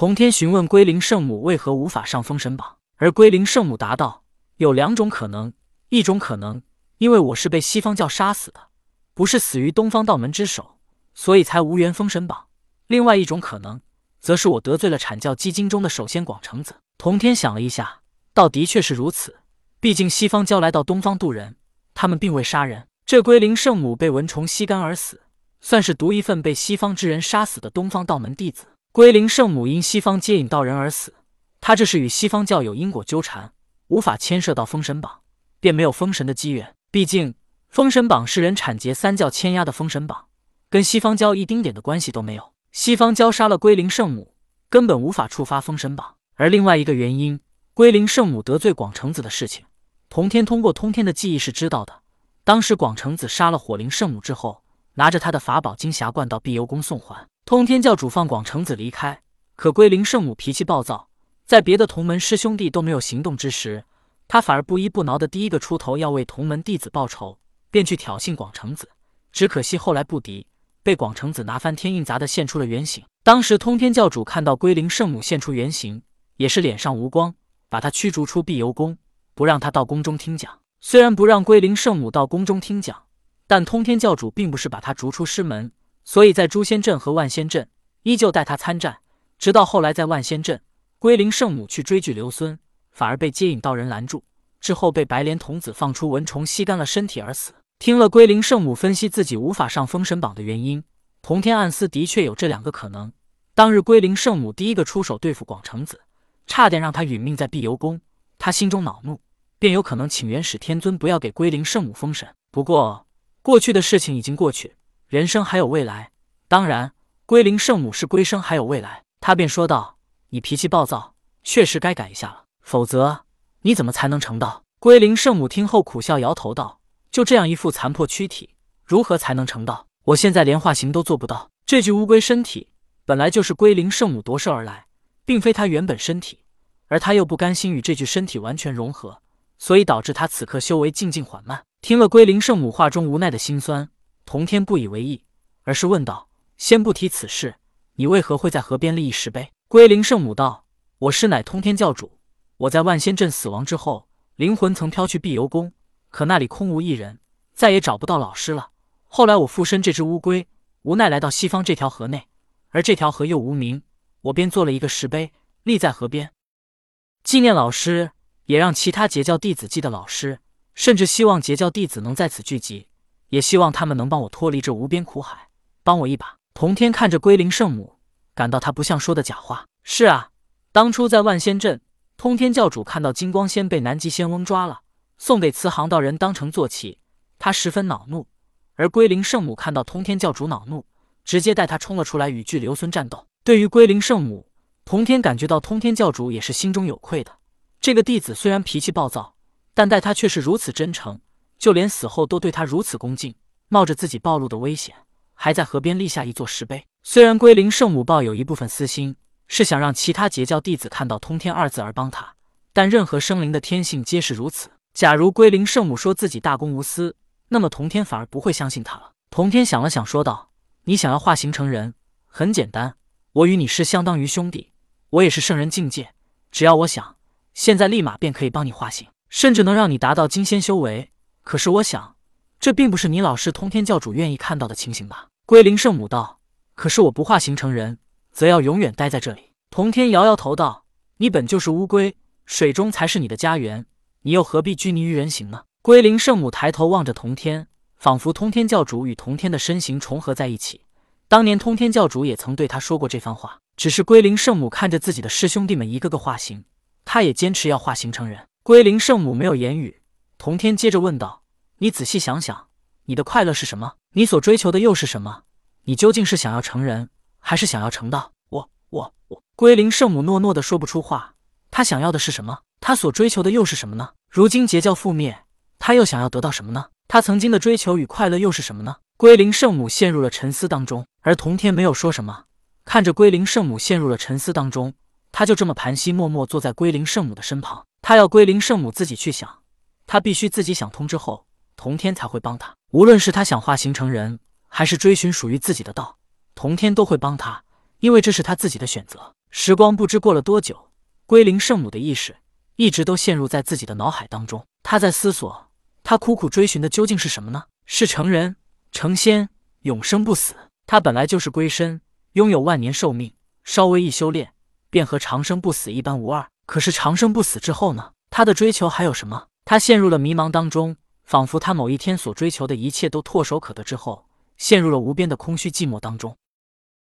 同天询问龟灵圣母为何无法上封神榜，而龟灵圣母答道：“有两种可能，一种可能，因为我是被西方教杀死的，不是死于东方道门之手，所以才无缘封神榜；另外一种可能，则是我得罪了阐教基金中的首先广成子。”同天想了一下，道：“的确是如此。毕竟西方教来到东方渡人，他们并未杀人。这龟灵圣母被蚊虫吸干而死，算是独一份被西方之人杀死的东方道门弟子。”龟灵圣母因西方接引道人而死，他这是与西方教有因果纠缠，无法牵涉到封神榜，便没有封神的机缘。毕竟封神榜是人产劫三教牵压的封神榜，跟西方教一丁点的关系都没有。西方教杀了龟灵圣母，根本无法触发封神榜。而另外一个原因，龟灵圣母得罪广成子的事情，童天通过通天的记忆是知道的。当时广成子杀了火灵圣母之后，拿着他的法宝金匣罐到碧游宫送还。通天教主放广成子离开，可龟灵圣母脾气暴躁，在别的同门师兄弟都没有行动之时，他反而不依不挠的第一个出头，要为同门弟子报仇，便去挑衅广成子。只可惜后来不敌，被广成子拿翻天印砸的现出了原形。当时通天教主看到龟灵圣母现出原形，也是脸上无光，把他驱逐出碧游宫，不让他到宫中听讲。虽然不让龟灵圣母到宫中听讲，但通天教主并不是把他逐出师门。所以在诛仙阵和万仙阵依旧带他参战，直到后来在万仙阵，龟灵圣母去追拒刘孙，反而被接引道人拦住，之后被白莲童子放出蚊虫吸干了身体而死。听了龟灵圣母分析自己无法上封神榜的原因，童天暗思的确有这两个可能。当日龟灵圣母第一个出手对付广成子，差点让他殒命在碧游宫，他心中恼怒，便有可能请元始天尊不要给龟灵圣母封神。不过过去的事情已经过去。人生还有未来，当然，龟灵圣母是龟生还有未来。他便说道：“你脾气暴躁，确实该改一下了，否则你怎么才能成道？”龟灵圣母听后苦笑，摇头道：“就这样一副残破躯体，如何才能成道？我现在连化形都做不到。”这具乌龟身体本来就是龟灵圣母夺舍而来，并非他原本身体，而他又不甘心与这具身体完全融合，所以导致他此刻修为进进缓慢。听了龟灵圣母话中无奈的心酸。童天不以为意，而是问道：“先不提此事，你为何会在河边立一石碑？”龟灵圣母道：“我师乃通天教主，我在万仙阵死亡之后，灵魂曾飘去碧游宫，可那里空无一人，再也找不到老师了。后来我附身这只乌龟，无奈来到西方这条河内，而这条河又无名，我便做了一个石碑，立在河边，纪念老师，也让其他截教弟子记得老师，甚至希望截教弟子能在此聚集。”也希望他们能帮我脱离这无边苦海，帮我一把。童天看着龟灵圣母，感到他不像说的假话。是啊，当初在万仙阵，通天教主看到金光仙被南极仙翁抓了，送给慈航道人当成坐骑，他十分恼怒。而龟灵圣母看到通天教主恼怒，直接带他冲了出来与巨流孙战斗。对于龟灵圣母，童天感觉到通天教主也是心中有愧的。这个弟子虽然脾气暴躁，但待他却是如此真诚。就连死后都对他如此恭敬，冒着自己暴露的危险，还在河边立下一座石碑。虽然龟灵圣母抱有一部分私心，是想让其他截教弟子看到“通天”二字而帮他，但任何生灵的天性皆是如此。假如龟灵圣母说自己大公无私，那么童天反而不会相信他了。童天想了想，说道：“你想要化形成人，很简单，我与你是相当于兄弟，我也是圣人境界，只要我想，现在立马便可以帮你化形，甚至能让你达到金仙修为。”可是我想，这并不是你老师通天教主愿意看到的情形吧？龟灵圣母道：“可是我不化形成人，则要永远待在这里。”童天摇摇头道：“你本就是乌龟，水中才是你的家园，你又何必拘泥于人形呢？”龟灵圣母抬头望着童天，仿佛通天教主与童天的身形重合在一起。当年通天教主也曾对他说过这番话，只是龟灵圣母看着自己的师兄弟们一个个化形，他也坚持要化形成人。龟灵圣母没有言语。童天接着问道：“你仔细想想，你的快乐是什么？你所追求的又是什么？你究竟是想要成人，还是想要成道？”我、我、我……龟灵圣母诺诺的说不出话。他想要的是什么？他所追求的又是什么呢？如今截教覆灭，他又想要得到什么呢？他曾经的追求与快乐又是什么呢？龟灵圣母陷入了沉思当中，而童天没有说什么，看着龟灵圣母陷入了沉思当中，他就这么盘膝默默坐在龟灵圣母的身旁。他要龟灵圣母自己去想。他必须自己想通之后，童天才会帮他。无论是他想化形成人，还是追寻属于自己的道，童天都会帮他，因为这是他自己的选择。时光不知过了多久，归灵圣母的意识一直都陷入在自己的脑海当中。他在思索，他苦苦追寻的究竟是什么呢？是成人、成仙、永生不死？他本来就是龟身，拥有万年寿命，稍微一修炼，便和长生不死一般无二。可是长生不死之后呢？他的追求还有什么？他陷入了迷茫当中，仿佛他某一天所追求的一切都唾手可得之后，陷入了无边的空虚寂寞当中。